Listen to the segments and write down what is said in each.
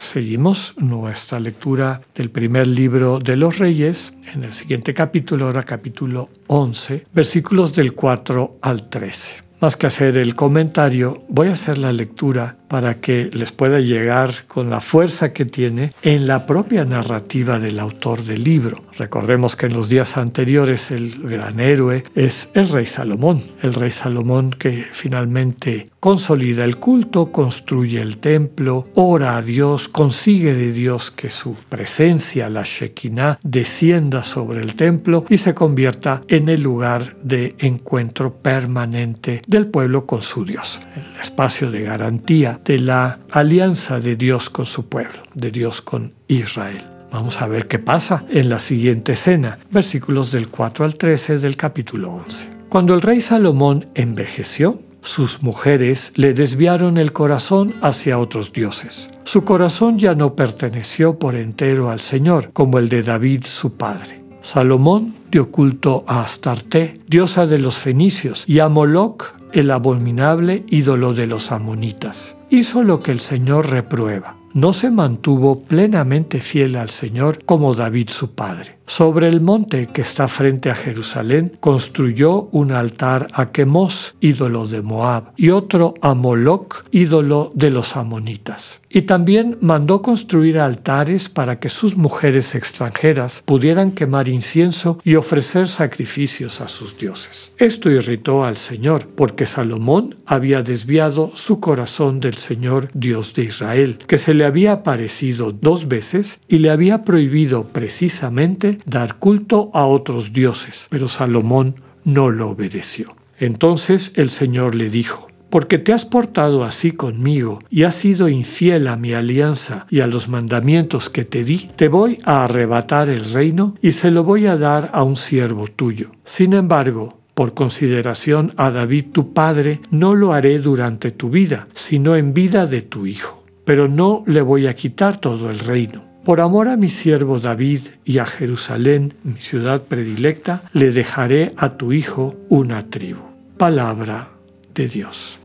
seguimos nuestra lectura del primer libro de los reyes, en el siguiente capítulo, ahora capítulo 11, versículos del 4 al 13. Más que hacer el comentario, voy a hacer la lectura para que les pueda llegar con la fuerza que tiene en la propia narrativa del autor del libro. Recordemos que en los días anteriores el gran héroe es el rey Salomón, el rey Salomón que finalmente consolida el culto, construye el templo, ora a Dios, consigue de Dios que su presencia, la Shekinah, descienda sobre el templo y se convierta en el lugar de encuentro permanente del pueblo con su Dios, el espacio de garantía de la alianza de Dios con su pueblo, de Dios con Israel. Vamos a ver qué pasa en la siguiente escena, versículos del 4 al 13 del capítulo 11. Cuando el rey Salomón envejeció, sus mujeres le desviaron el corazón hacia otros dioses. Su corazón ya no perteneció por entero al Señor, como el de David su padre. Salomón dio culto a Astarte, diosa de los fenicios, y a Moloch, el abominable ídolo de los amonitas. Hizo lo que el Señor reprueba. No se mantuvo plenamente fiel al Señor como David su padre. Sobre el monte que está frente a Jerusalén construyó un altar a Quemos, ídolo de Moab, y otro a Moloch, ídolo de los amonitas. Y también mandó construir altares para que sus mujeres extranjeras pudieran quemar incienso y ofrecer sacrificios a sus dioses. Esto irritó al Señor, porque Salomón había desviado su corazón del Señor Dios de Israel, que se le había aparecido dos veces y le había prohibido precisamente dar culto a otros dioses, pero Salomón no lo obedeció. Entonces el Señor le dijo, porque te has portado así conmigo y has sido infiel a mi alianza y a los mandamientos que te di, te voy a arrebatar el reino y se lo voy a dar a un siervo tuyo. Sin embargo, por consideración a David tu padre, no lo haré durante tu vida, sino en vida de tu hijo. Pero no le voy a quitar todo el reino. Por amor a mi siervo David y a Jerusalén, mi ciudad predilecta, le dejaré a tu hijo una tribu. Palabra de Dios.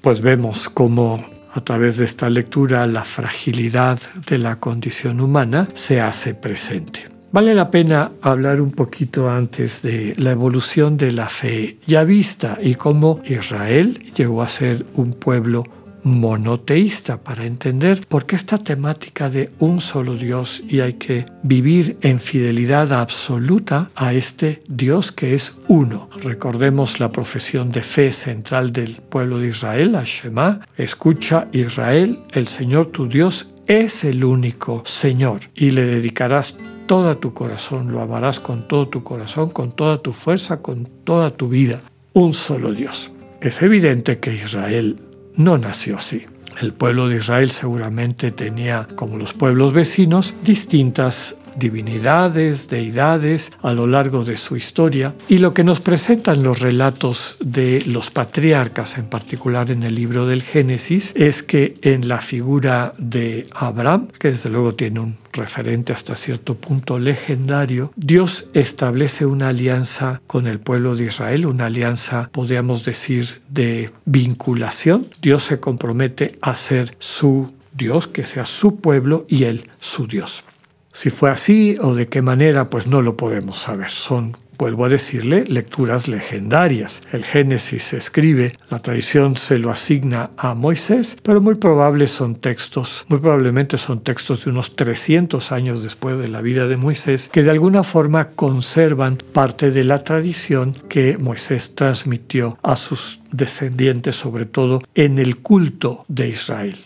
Pues vemos cómo a través de esta lectura la fragilidad de la condición humana se hace presente. Vale la pena hablar un poquito antes de la evolución de la fe ya vista y cómo Israel llegó a ser un pueblo monoteísta para entender por qué esta temática de un solo Dios y hay que vivir en fidelidad absoluta a este Dios que es uno. Recordemos la profesión de fe central del pueblo de Israel, la. Escucha Israel, el Señor tu Dios es el único Señor y le dedicarás todo tu corazón, lo amarás con todo tu corazón, con toda tu fuerza, con toda tu vida. Un solo Dios. Es evidente que Israel no nació así. El pueblo de Israel seguramente tenía, como los pueblos vecinos, distintas divinidades, deidades a lo largo de su historia y lo que nos presentan los relatos de los patriarcas, en particular en el libro del Génesis, es que en la figura de Abraham, que desde luego tiene un referente hasta cierto punto legendario, Dios establece una alianza con el pueblo de Israel, una alianza, podríamos decir, de vinculación. Dios se compromete a ser su Dios, que sea su pueblo y él su Dios. Si fue así o de qué manera, pues no lo podemos saber. Son vuelvo a decirle, lecturas legendarias. El Génesis se escribe, la tradición se lo asigna a Moisés, pero muy probable son textos, muy probablemente son textos de unos 300 años después de la vida de Moisés, que de alguna forma conservan parte de la tradición que Moisés transmitió a sus descendientes, sobre todo en el culto de Israel,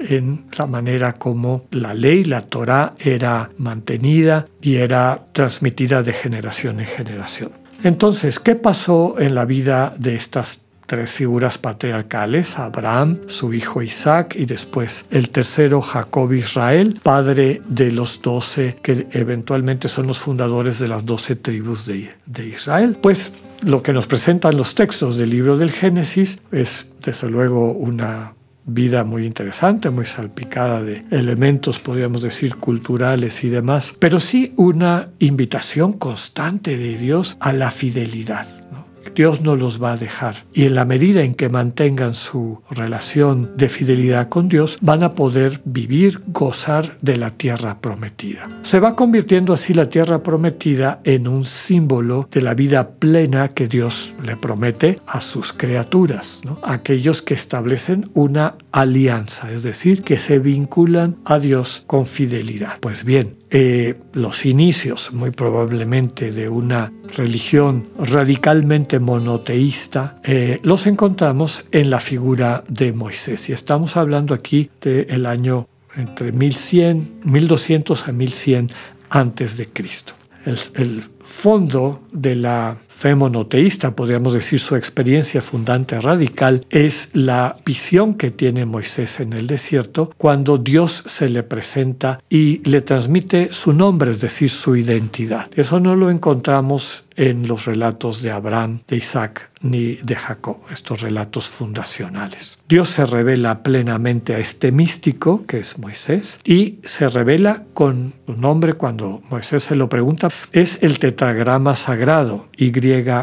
en la manera como la ley, la Torah, era mantenida y era transmitida de generación en generación. Entonces, ¿qué pasó en la vida de estas tres figuras patriarcales, Abraham, su hijo Isaac y después el tercero Jacob Israel, padre de los doce que eventualmente son los fundadores de las doce tribus de, de Israel. Pues lo que nos presentan los textos del libro del Génesis es desde luego una vida muy interesante, muy salpicada de elementos, podríamos decir, culturales y demás, pero sí una invitación constante de Dios a la fidelidad. Dios no los va a dejar. Y en la medida en que mantengan su relación de fidelidad con Dios, van a poder vivir, gozar de la tierra prometida. Se va convirtiendo así la tierra prometida en un símbolo de la vida plena que Dios le promete a sus criaturas, aquellos que establecen una alianza, es decir, que se vinculan a Dios con fidelidad. Pues bien, eh, los inicios, muy probablemente, de una religión radicalmente monoteísta, eh, los encontramos en la figura de Moisés. Y estamos hablando aquí del año entre 1100, 1200 a 1100 antes de Cristo. el fondo de la fe monoteísta, podríamos decir su experiencia fundante radical, es la visión que tiene Moisés en el desierto cuando Dios se le presenta y le transmite su nombre, es decir, su identidad. Eso no lo encontramos en los relatos de Abraham, de Isaac ni de Jacob, estos relatos fundacionales. Dios se revela plenamente a este místico, que es Moisés, y se revela con su nombre cuando Moisés se lo pregunta, es el tetragrama sagrado, YHWH.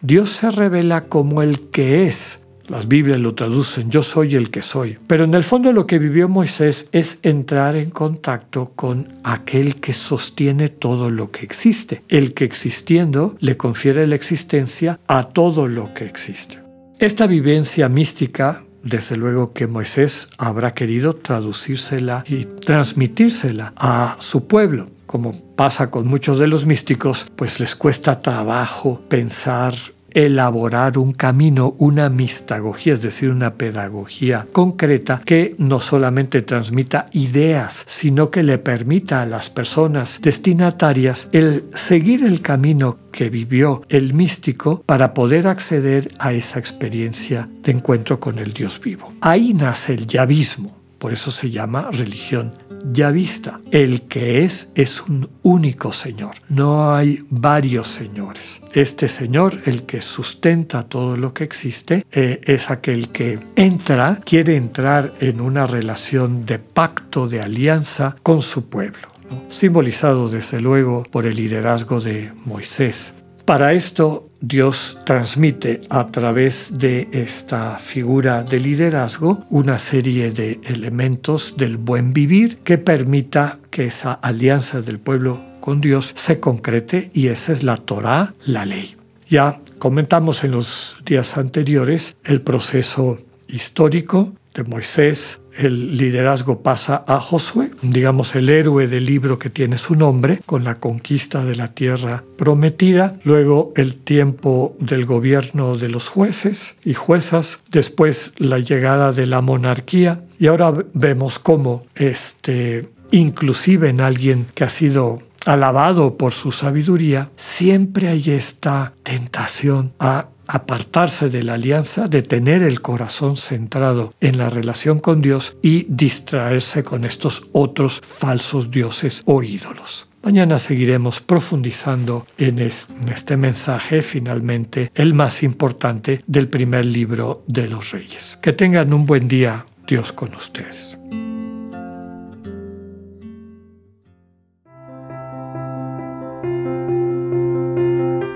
Dios se revela como el que es, las Biblias lo traducen, yo soy el que soy. Pero en el fondo lo que vivió Moisés es entrar en contacto con aquel que sostiene todo lo que existe, el que existiendo le confiere la existencia a todo lo que existe. Esta vivencia mística desde luego que Moisés habrá querido traducírsela y transmitírsela a su pueblo. Como pasa con muchos de los místicos, pues les cuesta trabajo pensar elaborar un camino, una mistagogía, es decir, una pedagogía concreta que no solamente transmita ideas, sino que le permita a las personas destinatarias el seguir el camino que vivió el místico para poder acceder a esa experiencia de encuentro con el Dios vivo. Ahí nace el yavismo, por eso se llama religión ya vista. El que es es un único Señor. No hay varios señores. Este Señor, el que sustenta todo lo que existe, eh, es aquel que entra, quiere entrar en una relación de pacto, de alianza con su pueblo. simbolizado desde luego por el liderazgo de Moisés. Para esto Dios transmite a través de esta figura de liderazgo una serie de elementos del buen vivir que permita que esa alianza del pueblo con Dios se concrete y esa es la Torah, la ley. Ya comentamos en los días anteriores el proceso histórico de Moisés, el liderazgo pasa a Josué, digamos el héroe del libro que tiene su nombre, con la conquista de la tierra prometida, luego el tiempo del gobierno de los jueces y juezas, después la llegada de la monarquía y ahora vemos cómo este inclusive en alguien que ha sido alabado por su sabiduría, siempre hay esta tentación a apartarse de la alianza, de tener el corazón centrado en la relación con Dios y distraerse con estos otros falsos dioses o ídolos. Mañana seguiremos profundizando en este mensaje, finalmente el más importante del primer libro de los reyes. Que tengan un buen día, Dios con ustedes.